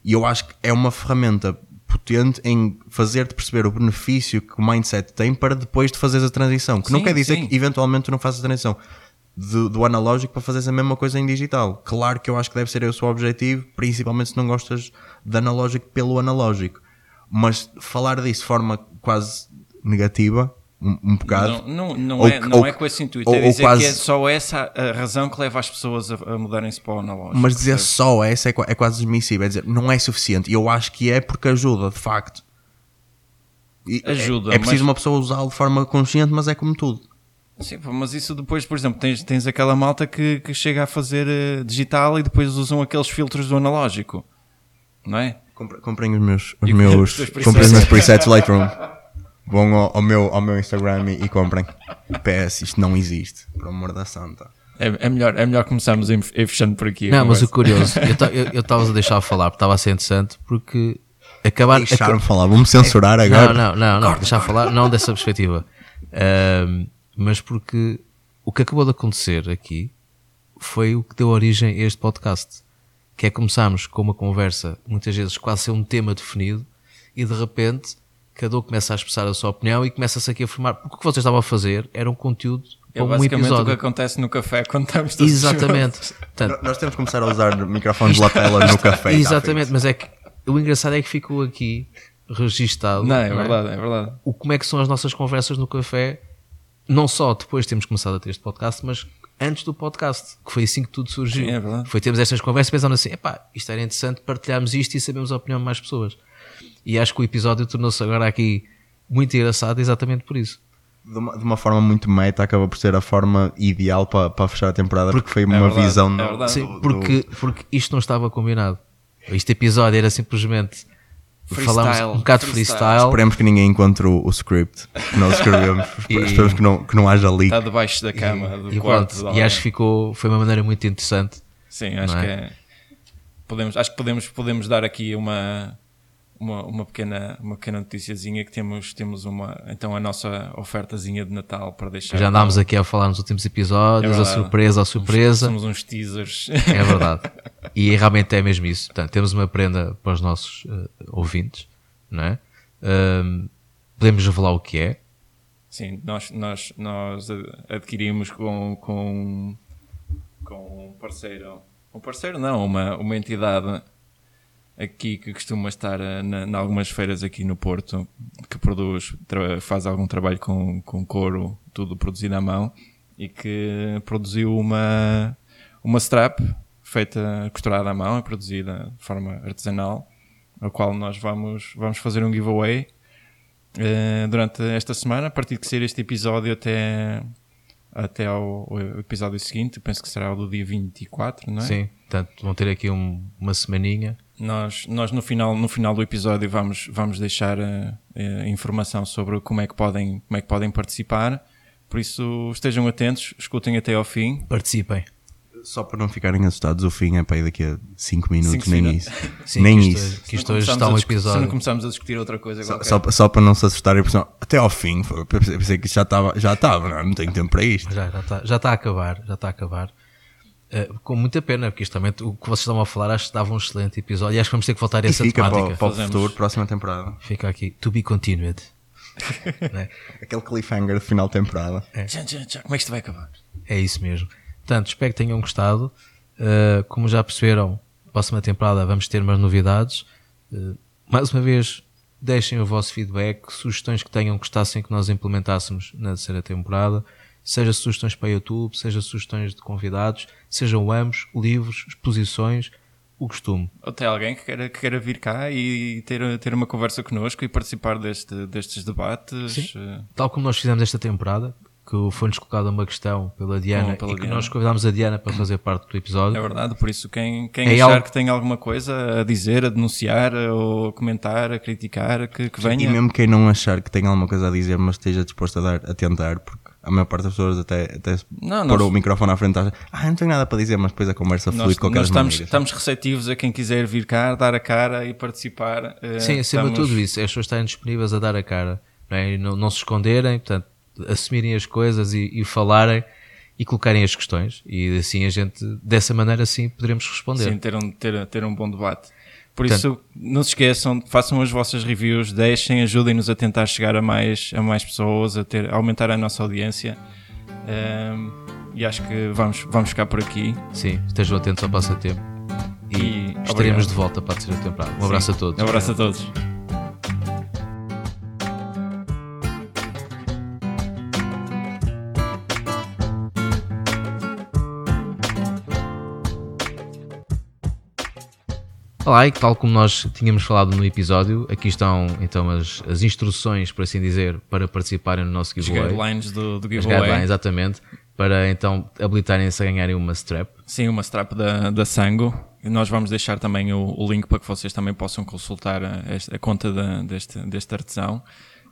E eu acho que é uma ferramenta potente em fazer-te perceber o benefício que o mindset tem para depois de fazeres a transição. Que não Sim, quer dizer sim. que eventualmente tu não faças a transição do, do analógico para fazeres a mesma coisa em digital. Claro que eu acho que deve ser esse o objetivo, principalmente se não gostas de analógico pelo analógico. mas falar disso de forma quase negativa, um, um bocado. Não, não, não, Ou é, não ou é com esse intuito, ou- é dizer quase- que é só essa a razão que leva as pessoas a, a mudarem-se para o analógico. Mas dizer percebes? só essa é, é quase desmissível. É dizer, não é suficiente. E eu acho que é porque ajuda, de facto. E Ajuda, É, é preciso mas- uma pessoa usá-lo de forma consciente, mas é como tudo. Sim, mas isso depois, por exemplo, tens, tens aquela malta que, que chega a fazer eh, digital e depois usam aqueles filtros do analógico, não é? Compre- Comprem os meus, os *laughs* meus, comprem os meus presets Lightroom. Vão ao, ao meu, ao meu Instagram e, e comprem. PS, isto não existe. Por amor da santa. É, é melhor, é melhor começarmos a ir a ir fechando por aqui. Não, mas o curioso, eu *laughs* estava a deixar falar porque estava a ser interessante porque acabar. Deixaram-me falar, vou-me censurar Não, agora. não, não, não, deixar falar, não dessa perspectiva. Mas porque o que acabou de acontecer aqui foi o que deu origem a este podcast. Que é começarmos com uma conversa, muitas vezes quase ser um tema definido, e de repente cada um começa a expressar a sua opinião e começa-se aqui a formar. Porque o que vocês estavam a fazer era um conteúdo É para um basicamente o que episódio. acontece no café quando estamos todos Exatamente. Portanto, Nós temos que começar a usar microfones de lapela no café. tá Exatamente, mas é que o engraçado é que ficou aqui registado. Não, é não verdade, é verdade. O como é que são as nossas conversas no café, não só depois de termos começado a ter este podcast, mas antes do podcast, que foi assim que tudo surgiu. Sim, é verdade. Foi termos estas conversas pensando assim, epá, isto era interessante partilharmos isto e sabermos a opinião de mais pessoas. E acho que o episódio tornou-se agora aqui muito engraçado exatamente por isso. De uma, de uma forma muito meta, acaba por ser a forma ideal para, para fechar a temporada, porque, foi uma verdade, visão é do- verdade. Sim, do- porque, porque isto não estava combinado. Este episódio era simplesmente Freestyle, falarmos um bocado freestyle. freestyle. Esperemos que ninguém encontre o, o script que nós escrevemos. E- Esperemos que não, que não haja leak. Está debaixo da cama do E, quarto. pronto, e acho que ficou, foi uma maneira muito interessante. Sim, acho Não que é? é. Podemos, acho que podemos, podemos dar aqui uma, uma, uma, pequena, uma pequena noticiazinha que temos, temos uma, então a nossa ofertazinha de Natal para deixar. Já andámos aqui a falar nos últimos episódios, É a surpresa, a surpresa. Somos uns teasers. É verdade. E realmente é mesmo isso. Portanto, temos uma prenda para os nossos eh, ouvintes, não é? Ahm, podemos revelar o que é. Sim, nós, nós, nós adquirimos com, com, com um parceiro. Um parceiro não, uma, uma entidade aqui que costuma estar eh, em algumas feiras aqui no Porto, que produz, faz algum trabalho com, com couro, tudo produzido à mão, e que produziu uma, uma strap feita, costurada à mão, e produzida de forma artesanal, a qual nós vamos, vamos fazer um giveaway eh, durante esta semana, a partir de sair este episódio até, até ao episódio seguinte, penso que será o do dia 24, não é? Sim. Portanto, vão ter aqui um- uma semaninha. Nós, nós no, final, no final do episódio vamos, vamos deixar eh, informação sobre como é, que podem, como é que podem participar. Por isso estejam atentos, escutem até ao fim. Participem. Só para não ficarem assustados, o fim é para ir daqui a 5 minutos, Cinco nem minutos. isso. Sim, nem que isto, isso. Que isto hoje está a um discu- Se episódio. não começarmos a discutir outra coisa Só, só, só para não se assustarem, até ao fim, pensei, que já estava, já estava, não, não tenho tempo para isto. Já, já, está, já está a acabar, já está a acabar. Eh, com muita pena, porque isto também, o que vocês estavam a falar, acho que dava um excelente episódio e acho que vamos ter que voltar a E essa fica para, temática. o- para o Fazemos. futuro, próxima temporada. Fica aqui, to be continued. *laughs* Né? Aquele cliffhanger de final de temporada. Tchan, tchan. Como é que isto vai acabar? É isso mesmo. Portanto, espero que tenham gostado. Uh, como já perceberam, próxima temporada vamos ter mais novidades. Uh, mais uma vez, deixem o vosso feedback, sugestões que tenham que gostassem que nós implementássemos na terceira temporada, seja sugestões para YouTube, seja sugestões de convidados, sejam ambos, livros, exposições, o costume. Ou tem alguém que queira, que queira vir cá e ter, ter uma conversa connosco e participar deste, destes debates. eh, Tal como nós fizemos esta temporada, que foi-nos colocada uma questão pela Diana Oh, pela e que Diana. nós convidámos a Diana para fazer parte do episódio. É verdade, por isso quem, quem É achar algo- que tem alguma coisa a dizer, a denunciar, ou a comentar, a criticar, que, que venha. E mesmo quem não achar que tem alguma coisa a dizer, mas esteja disposto a, dar, a tentar, porque a maior parte das pessoas até, até Não, pôr nós- o microfone à frente, ah, não tenho nada para dizer, mas depois a conversa flui Nós, de qualquer nós estamos, maneira. estamos receptivos a quem quiser vir cá, dar a cara e participar. eh, Sim, acima de tudo isso, as pessoas estarem disponíveis a dar a cara não, é? E não, não se esconderem, portanto, assumirem as coisas e, e falarem e colocarem as questões. E assim a gente, dessa maneira, sim, poderemos responder. Sim, ter um, ter, ter um bom debate. Por Portanto- isso, não se esqueçam, façam as vossas reviews, deixem, ajudem-nos a tentar chegar a mais, a mais pessoas, a, ter, a aumentar a nossa audiência. Ehm, e acho que vamos, vamos ficar por aqui. Sim, estejam atentos ao passatempo. E, E estaremos obrigado. de volta para a terceira temporada. Um abraço a todos. Um abraço a todos. Olá, e tal como nós tínhamos falado no episódio, aqui estão então as, as instruções, por assim dizer, para participarem no nosso Os giveaway. guidelines do, do As giveaway. guidelines, exatamente. Para então habilitarem-se a ganharem uma strap. Sim, uma strap da, da Sango. E nós vamos deixar também o, o link para que vocês também possam consultar a, esta- a conta da- deste, deste artesão.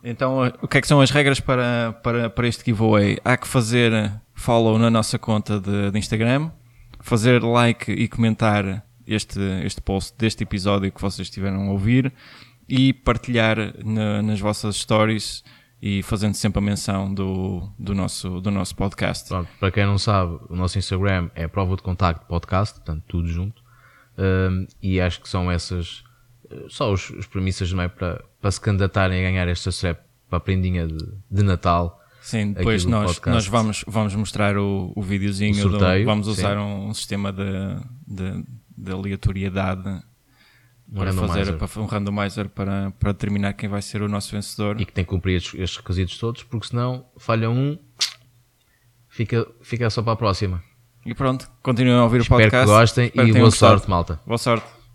Então, eh, o que é que são as regras para, para, para este giveaway? Há que fazer follow na nossa conta de, de Instagram, fazer like e comentar este, este post deste episódio que vocês estiveram a ouvir e partilhar na- nas vossas stories e fazendo sempre a menção do, do, nosso, do nosso podcast. Pronto, para quem não sabe, o nosso Instagram é prova de contacto podcast, portanto, tudo junto. Um, e acho que são essas eh, só os, os premissas não é, para, para se candidatarem a ganhar esta strap para a prendinha de, de Natal. Sim, depois do nós, nós vamos, vamos mostrar o, o videozinho, O do- sorteio, vamos sim. usar um, um sistema de, de, de aleatoriedade Um para fazer para, um randomizer para, para determinar quem vai ser o nosso vencedor. E que tem que cumprir estes, estes requisitos todos, porque senão falha um, fica, fica só para a próxima. E pronto, continuem a ouvir Espero o podcast. que gostem Espero e boa sorte, malta. Boa sorte.